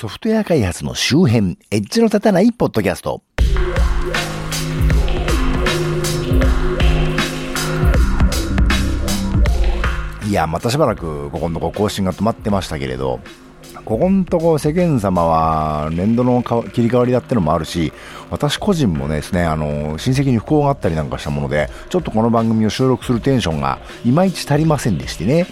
ソフトウェア開発の周辺、エッジの立たないポッドキャスト。いや、またしばらくここのとこ更新が止まってましたけれど、ここのとこ世間様は年度の切り替わりだってのもあるし、私個人もですね、あの、親戚に不幸があったりなんかしたもので、ちょっとこの番組を収録するテンションがいまいち足りませんでしてね、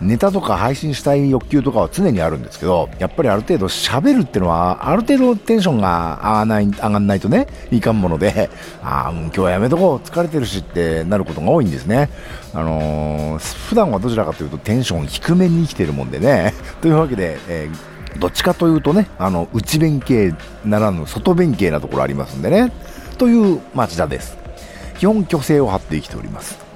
ネタとか配信したい欲求とかは常にあるんですけど、やっぱりある程度喋るっていうのは、ある程度テンションが上がない、上がんないとね、いかんもので、ああ、もう今日はやめとこう、疲れてるしってなることが多いんですね。あのー、普段はどちらかというとテンション低めに生きてるもんでね。というわけで、えー、どっちかというとね、あの、内弁慶ならぬ外弁慶なところありますんでね。という町田です。基本虚勢を張って生きております。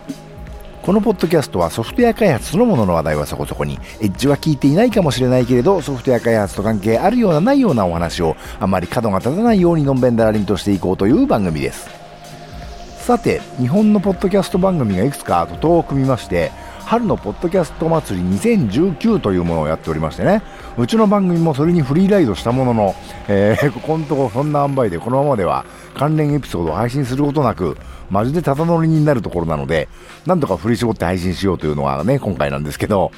このポッドキャストはソフトウェア開発そのものの話題はそこそこに、エッジは聞いていないかもしれないけれど、ソフトウェア開発と関係あるようなないようなお話を、あまり角が立たないようにのんべんだらりんとしていこうという番組です。さて、日本のポッドキャスト番組がいくつか徒党を組みまして、春のポッドキャスト祭り2019というものをやっておりましてね、うちの番組もそれにフリーライドしたものの、えー、ここのとこそんな塩梅でこのままでは関連エピソードを配信することなく、マジでただ乗りになるところなので、なんとか振り絞って配信しようというのがね、今回なんですけど、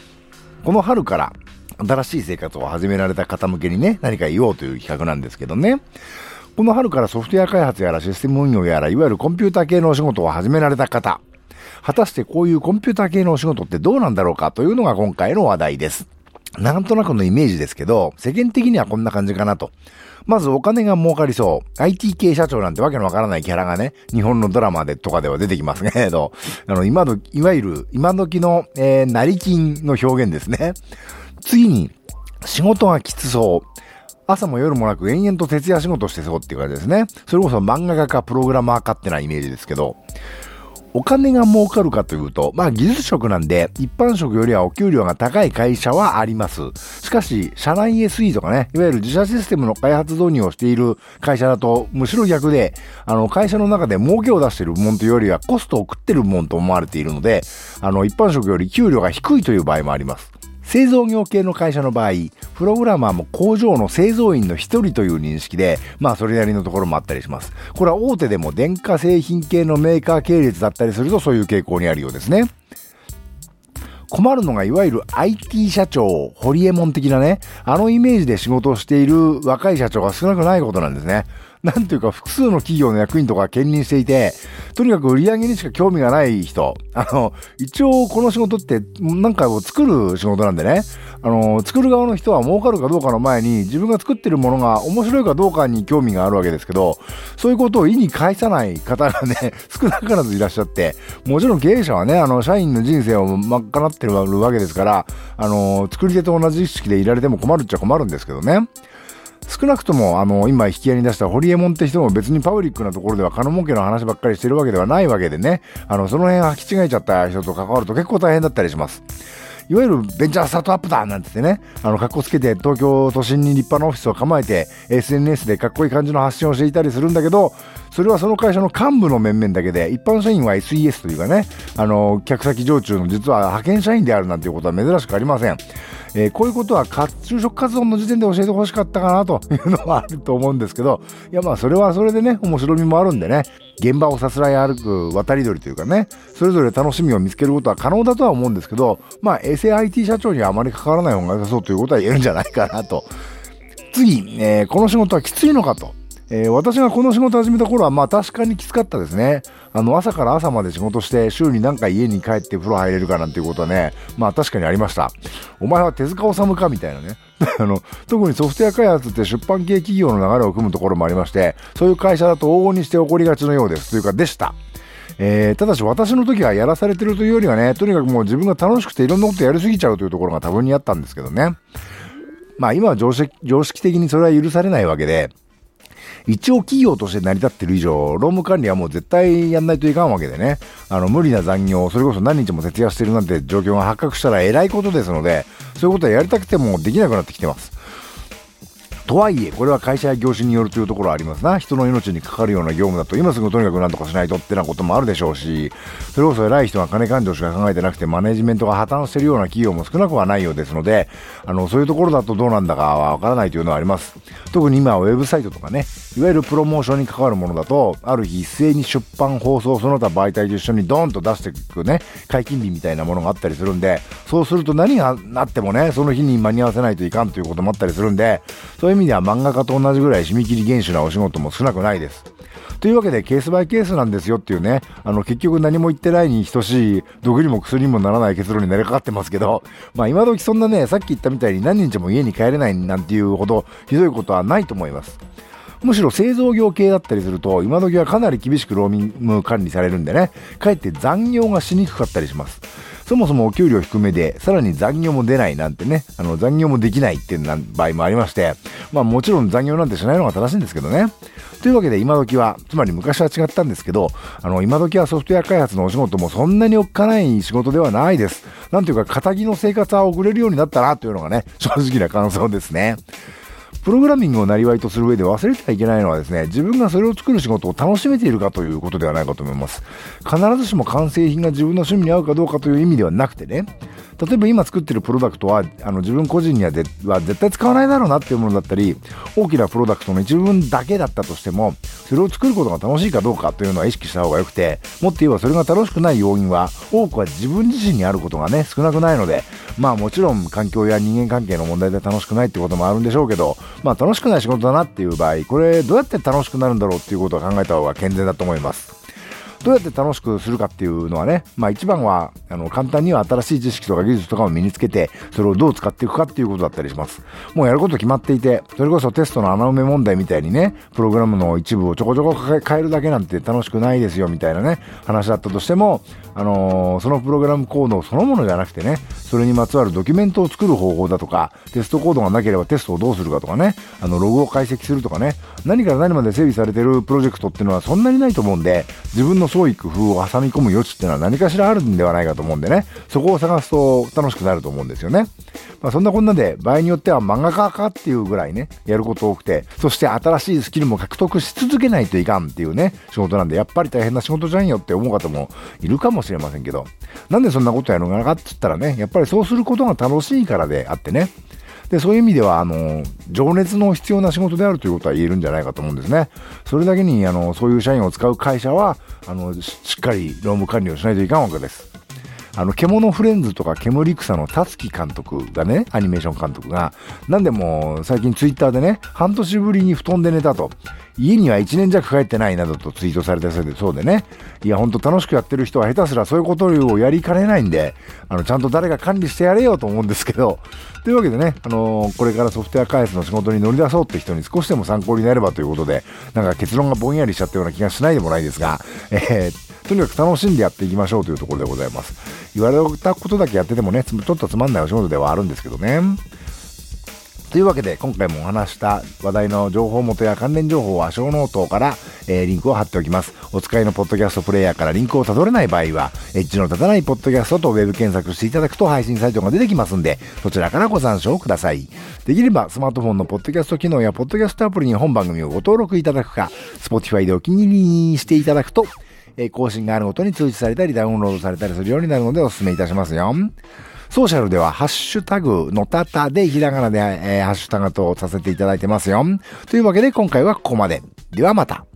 この春から新しい生活を始められた方向けにね、何か言おうという企画なんですけどね。この春からソフトウェア開発やらシステム運用やら、いわゆるコンピューター系のお仕事を始められた方、果たしてこういうコンピューター系のお仕事ってどうなんだろうかというのが今回の話題です。なんとなくのイメージですけど、世間的にはこんな感じかなと。まずお金が儲かりそう。IT 系社長なんてわけのわからないキャラがね、日本のドラマでとかでは出てきますけど、あの、今の、いわゆる、今時の、えー、成金の表現ですね。次に、仕事がきつそう。朝も夜もなく延々と徹夜仕事してそうっていう感じですね。それこそ漫画家かプログラマーかってなイメージですけど、お金が儲かるかというと、まあ技術職なんで、一般職よりはお給料が高い会社はあります。しかし、社内 SE とかね、いわゆる自社システムの開発導入をしている会社だと、むしろ逆で、あの、会社の中で儲けを出しているもんというよりはコストを食ってるもんと思われているので、あの、一般職より給料が低いという場合もあります。製造業系の会社の場合、プログラマーも工場の製造員の一人という認識で、まあそれなりのところもあったりします。これは大手でも電化製品系のメーカー系列だったりするとそういう傾向にあるようですね。困るのがいわゆる IT 社長、ホリエモン的なね、あのイメージで仕事をしている若い社長が少なくないことなんですね。なんていうか複数の企業の役員とか兼任していて、とにかく売り上げにしか興味がない人。あの、一応この仕事って何かを作る仕事なんでね、あの、作る側の人は儲かるかどうかの前に自分が作ってるものが面白いかどうかに興味があるわけですけど、そういうことを意に介さない方がね、少なからずいらっしゃって、もちろん経営者はね、あの、社員の人生をまっかなってるわけですから、あの、作り手と同じ意識でいられても困るっちゃ困るんですけどね。少なくとも、あの、今引き合いに出したホリエモンって人も別にパブリックなところでは金儲けの話ばっかりしてるわけではないわけでね、あの、その辺履き違えちゃった人と関わると結構大変だったりします。いわゆるベンチャースタートアップだなんてってね、あの、格好つけて東京都心に立派なオフィスを構えて、SNS でかっこいい感じの発信をしていたりするんだけど、それはその会社の幹部の面々だけで、一般社員は SES というかね、あの、客先常駐の実は派遣社員であるなんていうことは珍しくありません。えー、こういうことは就職活動の時点で教えてほしかったかなと。いうのはあると思うんですけど、いやまあそれはそれでね、面白みもあるんでね、現場をさすらい歩く渡り鳥というかね、それぞれ楽しみを見つけることは可能だとは思うんですけど、まあ衛星 IT 社長にはあまり関わらない方が良さそうということは言えるんじゃないかなと。次、えー、この仕事はきついのかと。えー、私がこの仕事始めた頃は、まあ確かにきつかったですね。あの、朝から朝まで仕事して、週に何回家に帰って風呂入れるかなんていうことはね、まあ確かにありました。お前は手塚治虫かみたいなね。あの、特にソフトウェア開発って出版系企業の流れを組むところもありまして、そういう会社だと往々にして起こりがちのようです。というか、でした。えー、ただし私の時はやらされてるというよりはね、とにかくもう自分が楽しくていろんなことやりすぎちゃうというところが多分にあったんですけどね。まあ今は常識常識的にそれは許されないわけで、一応企業として成り立ってる以上、労務管理はもう絶対やんないといかんわけでね、あの、無理な残業、それこそ何日も徹夜してるなんて状況が発覚したら偉いことですので、そういうことはやりたくてもできなくなってきてます。とはいえ、これは会社や業種によるというところはありますな。人の命にかかるような業務だと、今すぐとにかく何とかしないとってなこともあるでしょうし、それこそ偉い人が金勘定しか考えてなくて、マネジメントが破綻しているような企業も少なくはないようですので、あの、そういうところだとどうなんだかはわからないというのはあります。特に今はウェブサイトとかね、いわゆるプロモーションに関わるものだと、ある日一斉に出版、放送、その他媒体と一緒にドーンと出していくね、解禁日みたいなものがあったりするんで、そうすると何がなってもね、その日に間に合わせないといかんということもあったりするんで、そういう意味では漫画家と同じぐらい締め切り厳守なお仕事も少なくないです。というわけでケースバイケースなんですよっていうね、あの結局何も言ってないに等しい毒にも薬にもならない結論になりかかってますけど、まあ今時そんなね、さっき言ったみたいに何日も家に帰れないなんていうほどひどいことはないと思います。むしろ製造業系だったりすると、今時はかなり厳しくローミング管理されるんでね、かえって残業がしにくかったりします。そもそもお給料低めで、さらに残業も出ないなんてね、あの残業もできないっていう場合もありまして、まあもちろん残業なんてしないのが正しいんですけどね。というわけで今時は、つまり昔は違ったんですけど、あの今時はソフトウェア開発のお仕事もそんなにおっかない仕事ではないです。なんていうか、仇の生活は送れるようになったなというのがね、正直な感想ですね。プログラミングをなりとする上で忘れてはいけないのはですね、自分がそれを作る仕事を楽しめているかということではないかと思います。必ずしも完成品が自分の趣味に合うかどうかという意味ではなくてね、例えば今作ってるプロダクトは、あの自分個人にはでは絶対使わないだろうなっていうものだったり、大きなプロダクトの一部分だけだったとしても、それを作ることが楽しいかどうかというのは意識した方が良くて、もっと言えばそれが楽しくない要因は、多くは自分自身にあることがね、少なくないので、まあもちろん環境や人間関係の問題で楽しくないってこともあるんでしょうけど、まあ楽しくない仕事だなっていう場合、これどうやって楽しくなるんだろうっていうことを考えた方が健全だと思います。どうやって楽しくするかっていうのはね、まあ一番は、あの、簡単には新しい知識とか技術とかを身につけて、それをどう使っていくかっていうことだったりします。もうやること決まっていて、それこそテストの穴埋め問題みたいにね、プログラムの一部をちょこちょこ変えるだけなんて楽しくないですよみたいなね、話だったとしても、あのー、そのプログラムコードそのものじゃなくてね、それにまつわるドキュメントを作る方法だとか、テストコードがなければテストをどうするかとかね、あの、ログを解析するとかね、何から何まで整備されてるプロジェクトっていうのはそんなにないと思うんで、自分の創意工夫を挟み込む余地っていうのは何かしらあるんではないかと思うんでね、そこを探すと楽しくなると思うんですよね。まあ、そんなこんなで、場合によっては漫画家かっていうぐらいね、やること多くて、そして新しいスキルも獲得し続けないといかんっていうね、仕事なんで、やっぱり大変な仕事じゃんよって思う方もいるかもしれませんけど、なんでそんなことやるのかって言ったらね、やっぱりそうすることが楽しいからであってね、で、そういう意味では、あの、情熱の必要な仕事であるということは言えるんじゃないかと思うんですね。それだけに、あの、そういう社員を使う会社は、あの、しっかり労務管理をしないといかんわけです。あの、獣フレンズとか煙草の達樹監督がね、アニメーション監督が、なんでも最近ツイッターでね、半年ぶりに布団で寝たと。家には1年弱帰ってないなどとツイートされたせいでそうでね。いや、ほんと楽しくやってる人は下手すらそういうことをやりかねないんで、あの、ちゃんと誰が管理してやれよと思うんですけど、というわけでね、あのー、これからソフトウェア開発の仕事に乗り出そうって人に少しでも参考になればということで、なんか結論がぼんやりしちゃったような気がしないでもないですが、えーとにかく楽しんでやっていきましょうというところでございます。言われたことだけやっててもね、ちょっとつまんないお仕事ではあるんですけどね。というわけで、今回もお話した話題の情報元や関連情報は show note から、えー、リンクを貼っておきます。お使いのポッドキャストプレイヤーからリンクをたどれない場合は、エッジの立たないポッドキャストとウェブ検索していただくと配信サイトが出てきますんで、そちらからご参照ください。できれば、スマートフォンのポッドキャスト機能やポッドキャストアプリに本番組をご登録いただくか、Spotify でお気に入りにしていただくと、え更新があるごとに通知されたりダウンロードされたりするようになるのでお勧めいたしますよ。ソーシャルでは、ハッシュタグ、のたたでひらがなで、えー、ハッシュタグとさせていただいてますよ。というわけで今回はここまで。ではまた。